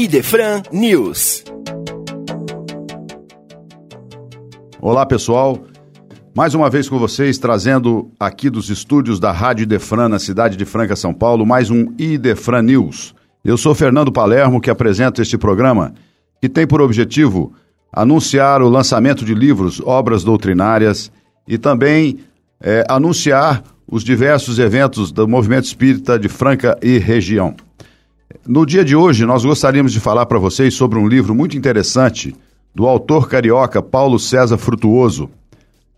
Idefran News. Olá, pessoal. Mais uma vez com vocês, trazendo aqui dos estúdios da Rádio Idefran, na cidade de Franca, São Paulo, mais um Idefran News. Eu sou Fernando Palermo, que apresento este programa, que tem por objetivo anunciar o lançamento de livros, obras doutrinárias e também é, anunciar os diversos eventos do movimento espírita de Franca e região. No dia de hoje, nós gostaríamos de falar para vocês sobre um livro muito interessante do autor carioca Paulo César Frutuoso,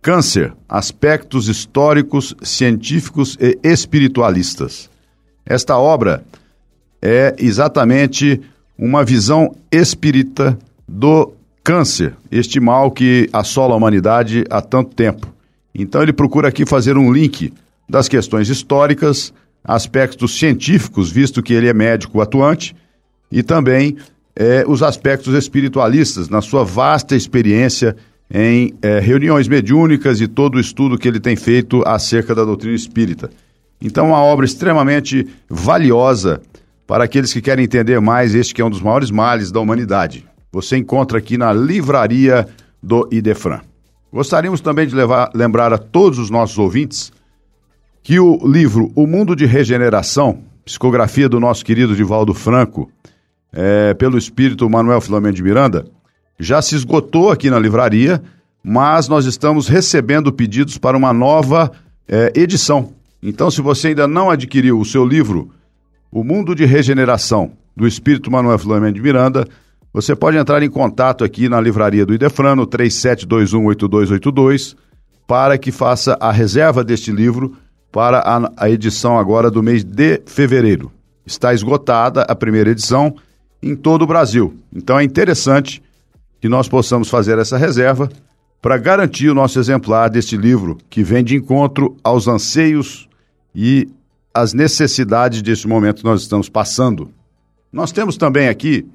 Câncer: Aspectos Históricos, Científicos e Espiritualistas. Esta obra é exatamente uma visão espírita do câncer, este mal que assola a humanidade há tanto tempo. Então ele procura aqui fazer um link das questões históricas, aspectos científicos, visto que ele é médico atuante, e também é, os aspectos espiritualistas, na sua vasta experiência em é, reuniões mediúnicas e todo o estudo que ele tem feito acerca da doutrina espírita. Então, uma obra extremamente valiosa para aqueles que querem entender mais este que é um dos maiores males da humanidade. Você encontra aqui na livraria do Idefran. Gostaríamos também de levar, lembrar a todos os nossos ouvintes que o livro O Mundo de Regeneração, psicografia do nosso querido Divaldo Franco, é, pelo espírito Manuel Filomeno de Miranda, já se esgotou aqui na livraria, mas nós estamos recebendo pedidos para uma nova é, edição. Então, se você ainda não adquiriu o seu livro O Mundo de Regeneração, do espírito Manuel Filomeno de Miranda, você pode entrar em contato aqui na livraria do Idefrano, 37218282, para que faça a reserva deste livro para a, a edição agora do mês de fevereiro. Está esgotada a primeira edição em todo o Brasil. Então é interessante que nós possamos fazer essa reserva para garantir o nosso exemplar deste livro que vem de encontro aos anseios e às necessidades deste momento que nós estamos passando. Nós temos também aqui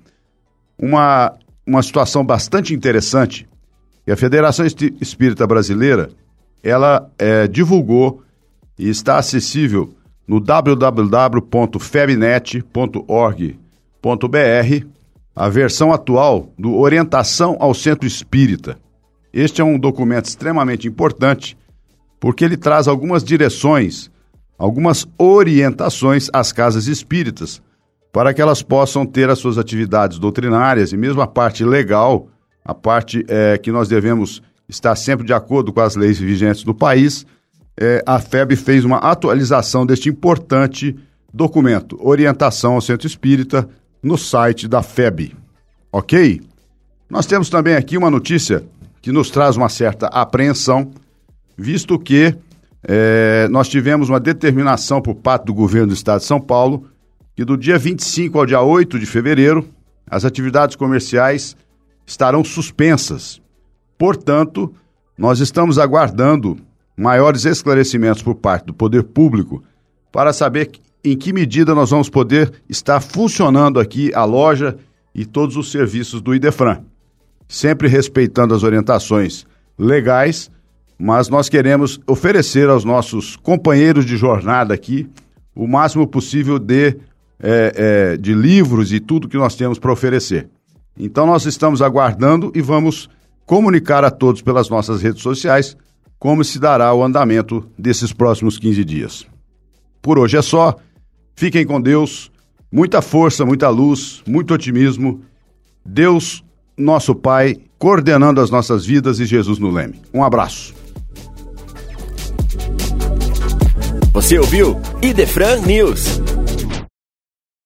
uma, uma situação bastante interessante que a Federação Espírita Brasileira ela é, divulgou e está acessível no www.febnet.org.br a versão atual do Orientação ao Centro Espírita. Este é um documento extremamente importante porque ele traz algumas direções, algumas orientações às casas espíritas para que elas possam ter as suas atividades doutrinárias e mesmo a parte legal, a parte é, que nós devemos estar sempre de acordo com as leis vigentes do país, é, a FEB fez uma atualização deste importante documento, Orientação ao Centro Espírita, no site da FEB. Ok? Nós temos também aqui uma notícia que nos traz uma certa apreensão, visto que é, nós tivemos uma determinação por parte do governo do Estado de São Paulo que do dia 25 ao dia 8 de fevereiro, as atividades comerciais estarão suspensas. Portanto, nós estamos aguardando maiores esclarecimentos por parte do poder público para saber em que medida nós vamos poder estar funcionando aqui a loja e todos os serviços do Idefran. Sempre respeitando as orientações legais, mas nós queremos oferecer aos nossos companheiros de jornada aqui o máximo possível de é, é, de livros e tudo que nós temos para oferecer. Então nós estamos aguardando e vamos comunicar a todos pelas nossas redes sociais como se dará o andamento desses próximos 15 dias. Por hoje é só. Fiquem com Deus. Muita força, muita luz, muito otimismo. Deus, nosso Pai, coordenando as nossas vidas e Jesus no leme. Um abraço. Você ouviu Idefran News.